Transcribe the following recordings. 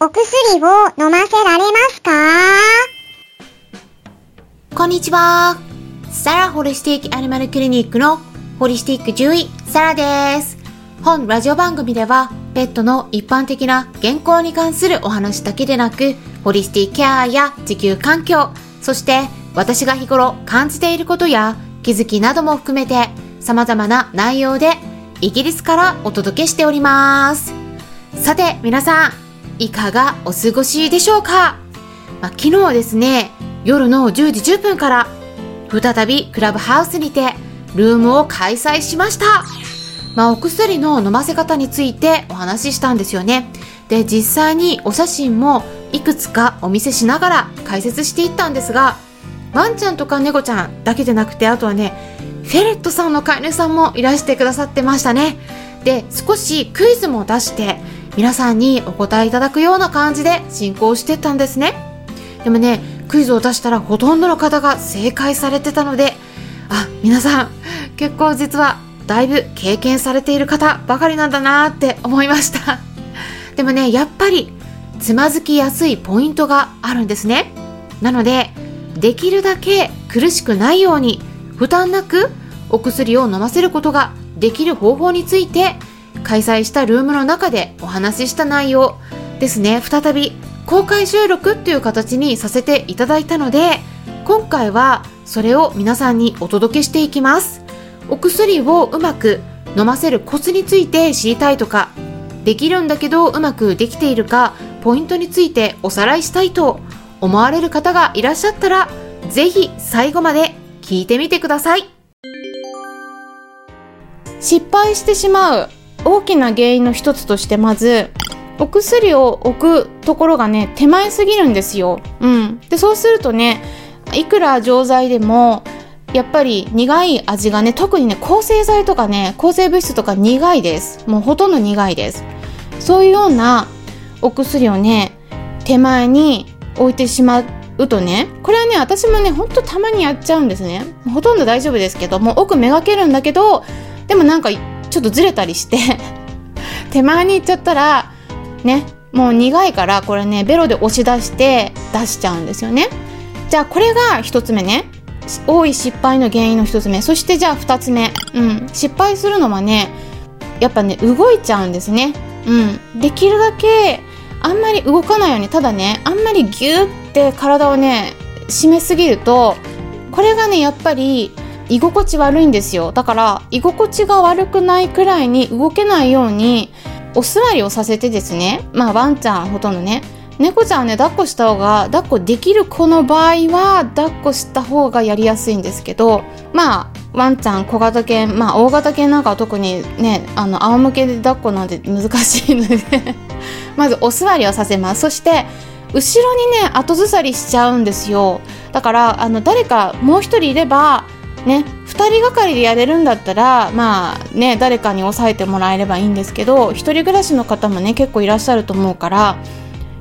お薬を飲ませられますか？こんにちは。サラホリスティックアニマルクリニックのホリスティック獣医、サラです。本ラジオ番組では、ペットの一般的な健康に関するお話だけでなく、ホリスティックケアや地球環境、そして私が日頃感じていることや気づきなども含めて様々な内容でイギリスからお届けしております。さて皆さん、いかがお過ごしでしょうか、まあ、昨日ですね、夜の10時10分から再びクラブハウスにてルームを開催しました。まあ、お薬の飲ませ方についてお話ししたんですよね。で、実際にお写真もいくつかお見せしながら解説していったんですが、ワンちゃんとか猫ちゃんだけでなくて、あとはね、フェレットさんの飼い主さんもいらしてくださってましたね。で、少しクイズも出して、皆さんにお答えいただくような感じで進行してったんですね。でもね、クイズを出したらほとんどの方が正解されてたので、あ、皆さん、結構実はだいぶ経験されている方ばかりなんだなーって思いました。でもね、やっぱりつまずきやすいポイントがあるんですね。なので、できるだけ苦しくないように負担なくお薬を飲ませることができる方法について開催したルームの中でお話しした内容ですね、再び公開収録っていう形にさせていただいたので、今回はそれを皆さんにお届けしていきます。お薬をうまく飲ませるコツについて知りたいとか、できるんだけどうまくできているか、ポイントについておさらいしたいと思われる方がいらっしゃったら、ぜひ最後まで聞いてみてください。失敗してしまう大きな原因の一つとしてまずお薬を置くところがね手前すぎるんですよ。うん、でそうするとねいくら錠剤でもやっぱり苦い味がね特にね抗生剤とかね抗生物質とか苦いです。もうほとんど苦いです。そういうようなお薬をね手前に置いてしまうとねこれはね私もねほんとたまにやっちゃうんですね。ほとんど大丈夫ですけども奥めがけるんだけどでもなんかちょっとずれたりして。手前に行っちゃったらねもう苦いからこれねベロで押し出して出しちゃうんですよね。じゃあこれが一つ目ね。多い失敗の原因の一つ目。そしてじゃあ二つ目。うん。失敗するのはねやっぱね動いちゃうんですね。うん。できるだけあんまり動かないようにただねあんまりギューって体をね締めすぎるとこれがねやっぱり居心地悪いんですよ。だから居心地が悪くないくらいに動けないようにお座りをさせてですね。まあワンちゃんほとんどね。猫ちゃんはね抱っこした方が抱っこできる子の場合は抱っこした方がやりやすいんですけどまあワンちゃん小型犬まあ大型犬なんかは特にねあの仰向けで抱っこなんて難しいので まずお座りをさせます。そして後ろにね後ずさりしちゃうんですよ。だからあの誰かもう一人いればね2人がかりでやれるんだったらまあね誰かに抑えてもらえればいいんですけど1人暮らしの方もね結構いらっしゃると思うから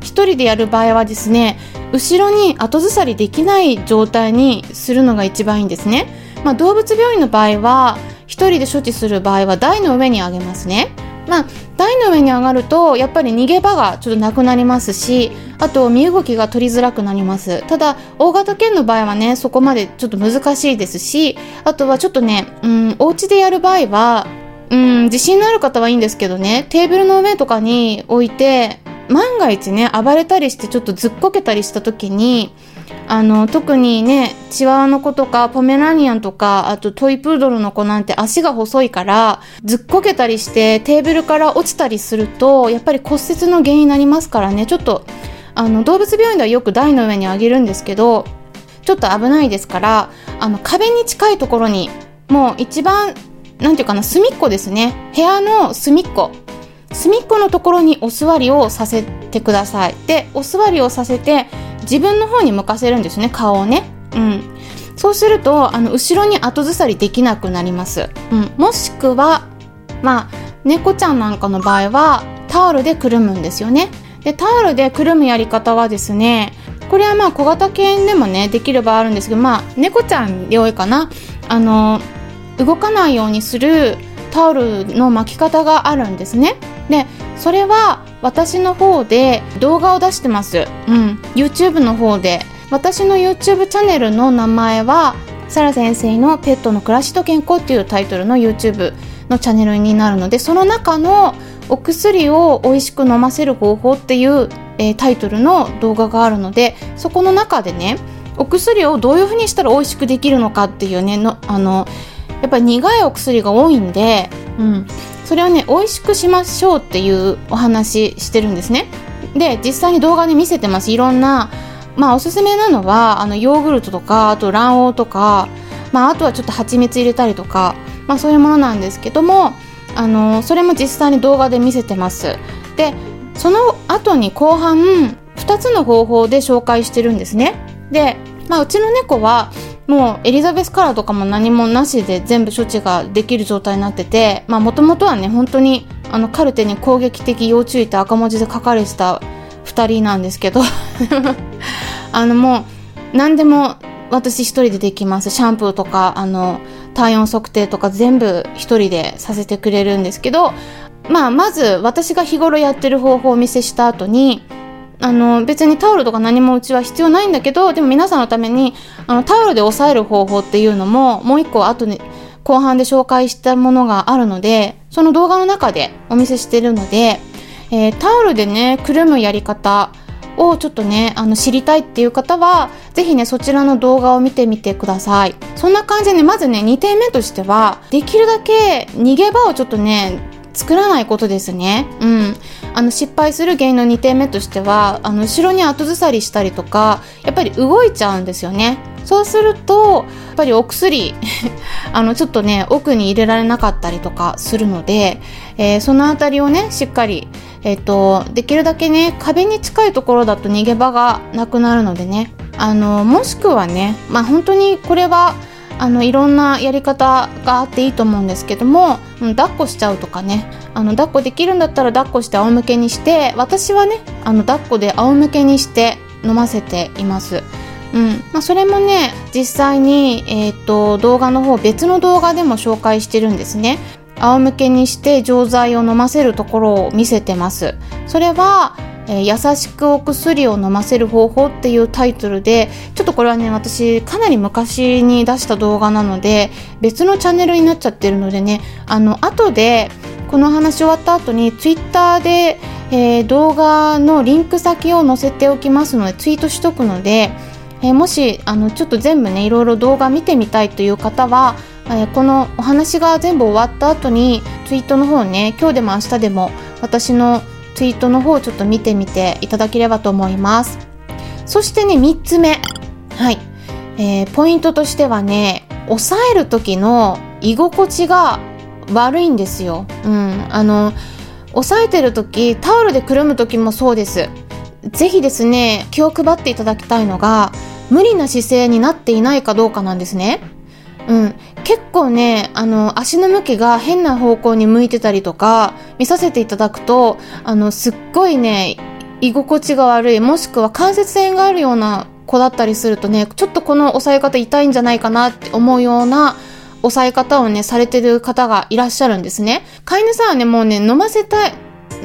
1人でやる場合はですね後ろに後ずさりできない状態にするのが一番いいんですね、まあ、動物病院の場合は1人で処置する場合は台の上にあげますね。まあ台の上に上がるとやっぱり逃げ場がちょっとなくなりますしあと身動きが取りづらくなります。ただ大型犬の場合はねそこまでちょっと難しいですしあとはちょっとねうんお家でやる場合はうん自信のある方はいいんですけどねテーブルの上とかに置いて万が一ね暴れたりしてちょっとずっこけたりした時にあの特にねチワワの子とかポメラニアンとかあとトイプードルの子なんて足が細いからずっこけたりしてテーブルから落ちたりするとやっぱり骨折の原因になりますからね。ちょっとあの動物病院ではよく台の上にあげるんですけどちょっと危ないですからあの壁に近いところにもう一番なんていうかな隅っこですね。部屋の隅っこ。隅っこのところにお座りをさせてください。でお座りをさせて自分の方に向かせるんですね顔をね。うん。そうするとあの後ろに後ずさりできなくなります、うん、もしくはまあ猫ちゃんなんかの場合はタオルでくるむんですよね。でタオルでくるむやり方はですねこれはまあ小型犬でもねできる場合あるんですけどまあ猫ちゃんで多いかな。あの動かないようにするタオルの巻き方があるんですね。でそれは私の方で動画を出してます。うん。YouTube の方で。私の YouTube チャンネルの名前は、サラ先生のペットの暮らしと健康っていうタイトルの YouTube のチャンネルになるので、その中のお薬を美味しく飲ませる方法っていう、えー、タイトルの動画があるので、そこの中でね、お薬をどういう風にしたら美味しくできるのかっていうね、のあの、やっぱり苦いお薬が多いんで、うん。それをね、美味しくしましょうっていうお話してるんですね。で、実際に動画で見せてます。いろんな、まあおすすめなのは、あの、ヨーグルトとか、あと卵黄とか、まああとはちょっと蜂蜜入れたりとか、まあそういうものなんですけども、あの、それも実際に動画で見せてます。で、その後に後半、2つの方法で紹介してるんですね。で、まあうちの猫は、もうエリザベスカラーとかも何もなしで全部処置ができる状態になっててもともとはね本当にあのカルテに攻撃的要注意って赤文字で書かれてた2人なんですけど あのもう何でも私一人でできます。シャンプーとかあの体温測定とか全部一人でさせてくれるんですけどまあまず私が日頃やってる方法をお見せした後にあの別にタオルとか何もうちは必要ないんだけどでも皆さんのためにあのタオルで押さえる方法っていうのももう一個後に後半で紹介したものがあるのでその動画の中でお見せしてるので、えー、タオルでねくるむやり方をちょっとねあの知りたいっていう方は是非ねそちらの動画を見てみてくださいそんな感じで、ね、まずね2点目としてはできるだけ逃げ場をちょっとね作らないことですね。うん。あの、失敗する原因の2点目としては、あの、後ろに後ずさりしたりとか、やっぱり動いちゃうんですよね。そうすると、やっぱりお薬 あの、ちょっとね、奥に入れられなかったりとかするので、えー、そのあたりをね、しっかり、えっ、ー、と、できるだけね、壁に近いところだと逃げ場がなくなるのでね、あの、もしくはね、まあ本当にこれは、あのいろんなやり方があっていいと思うんですけども、抱っこしちゃうとかねあの抱っこできるんだったら抱っこして仰向けにして私はねあの抱っこで仰向けにして飲ませています。うん。まあ、それもね実際に、えーと、動画の方別の動画でも紹介してるんですね。仰向けにして錠剤を飲ませるところを見せてます。それはえー、優しくお薬を飲ませる方法っていうタイトルでちょっとこれはね私かなり昔に出した動画なので別のチャンネルになっちゃってるのでねあの後でこの話終わった後にツイッターで、えー、動画のリンク先を載せておきますのでツイートしとくので、えー、もしあのちょっと全部ねいろいろ動画見てみたいという方はえこのお話が全部終わった後にツイートの方ね今日でも明日でも私のツイートの方をちょっと見てみていただければと思います。そしてね、3つ目。はい。えー、ポイントとしてはね、押さえる時の居心地が悪いんですよ。うん。あの、押さえてる時、タオルでくるむ時もそうです。ぜひですね、気を配っていただきたいのが、無理な姿勢になっていないかどうかなんですね。うん。結構ね、あの、足の向きが変な方向に向いてたりとか、見させていただくと、あの、すっごいね、居心地が悪い、もしくは関節炎があるような子だったりするとね、ちょっとこの押さえ方痛いんじゃないかなって思うような押さえ方をね、されてる方がいらっしゃるんですね。飼い主さんはね、もうね、飲ませたい、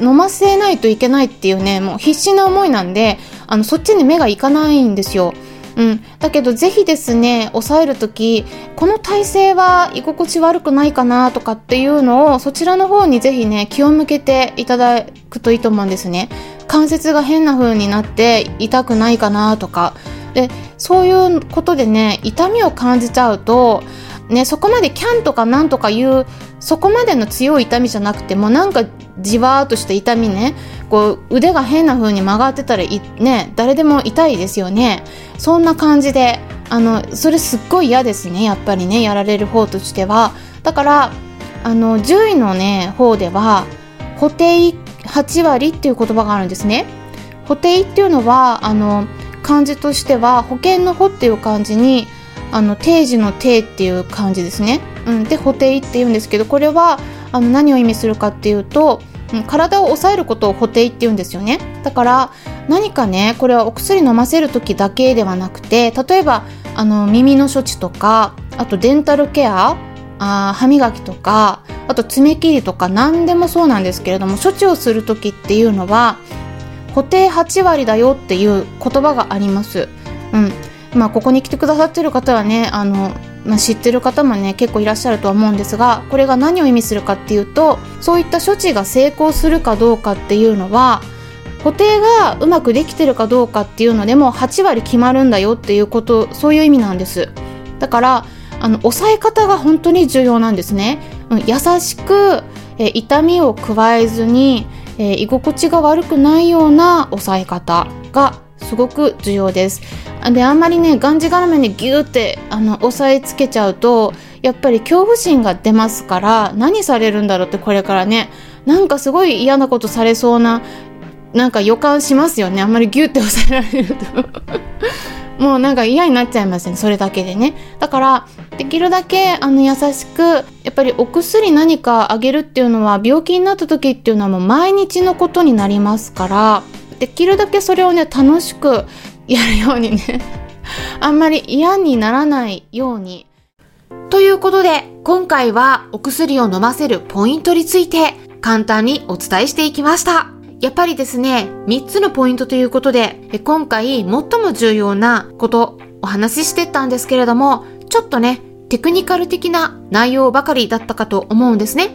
飲ませないといけないっていうね、もう必死な思いなんで、あの、そっちに目がいかないんですよ。うん、だけどぜひですね押さえる時この体勢は居心地悪くないかなとかっていうのをそちらの方にぜひね気を向けていただくといいと思うんですね関節が変な風になって痛くないかなとかでそういうことでね痛みを感じちゃうとねそこまでキャンとかなんとかいうそこまでの強い痛みじゃなくてもなんかじわーっとした痛みねこう腕が変な風に曲がってたらね誰でも痛いですよね。そんな感じであのそれすっごい嫌ですねやっぱりねやられる方としては。だからあの獣医のね方では補定8割っていう言葉があるんですね。補定っていうのはあの漢字としては保険の「保」っていう漢字にあの定時の「定」っていう漢字ですね、うん、で補定っていうんですけどこれはあの何を意味するかっていうと体を抑えることを補定って言うんですよね。だから何かねこれはお薬飲ませる時だけではなくて例えばあの耳の処置とかあとデンタルケアあ歯磨きとかあと爪切りとか何でもそうなんですけれども処置をする時っていうのは固定8割だよっていう言葉があります。うん。まあ、ここに来てくださってる方はねあの、まあ、知ってる方もね結構いらっしゃるとは思うんですがこれが何を意味するかっていうとそういった処置が成功するかどうかっていうのは固定がうまくできてるかどうかっていうのでも8割決まるんだよっていうことそういう意味なんです。だからあの押さえ方が本当に重要なんですね、うん、優しく、え痛みを加えずに、えー、居心地が悪くないような押さえ方がすごく重要です。であんまりねがんじがらめにギューってあの押さえつけちゃうとやっぱり恐怖心が出ますから何されるんだろうってこれからねなんかすごい嫌なことされそうななんか予感しますよね。あんまりギューって押さえられると。もうなんか嫌になっちゃいますねそれだけでね。だからできるだけあの優しくやっぱりお薬何かあげるっていうのは病気になった時っていうのはもう毎日のことになりますからできるだけそれをね楽しくやるようにね あんまり嫌にならないように。ということで今回はお薬を飲ませるポイントについて簡単にお伝えしていきました。やっぱりですね3つのポイントということで今回最も重要なことお話ししてったんですけれどもちょっとねテクニカル的な内容ばかりだったかと思うんですね。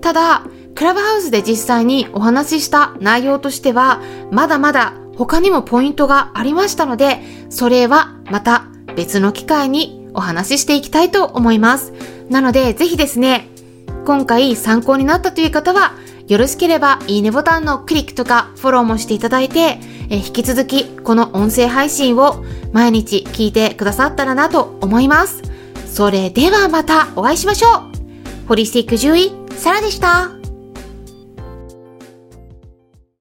ただクラブハウスで実際にお話しした内容としては、まだまだ他にもポイントがありましたので、それはまた別の機会にお話ししていきたいと思います。なので、ぜひですね、今回参考になったという方は、よろしければいいねボタンのクリックとかフォローもしていただいて、え引き続きこの音声配信を毎日聞いてくださったらなと思います。それではまたお会いしましょう。ホリスティック獣医、サラでした。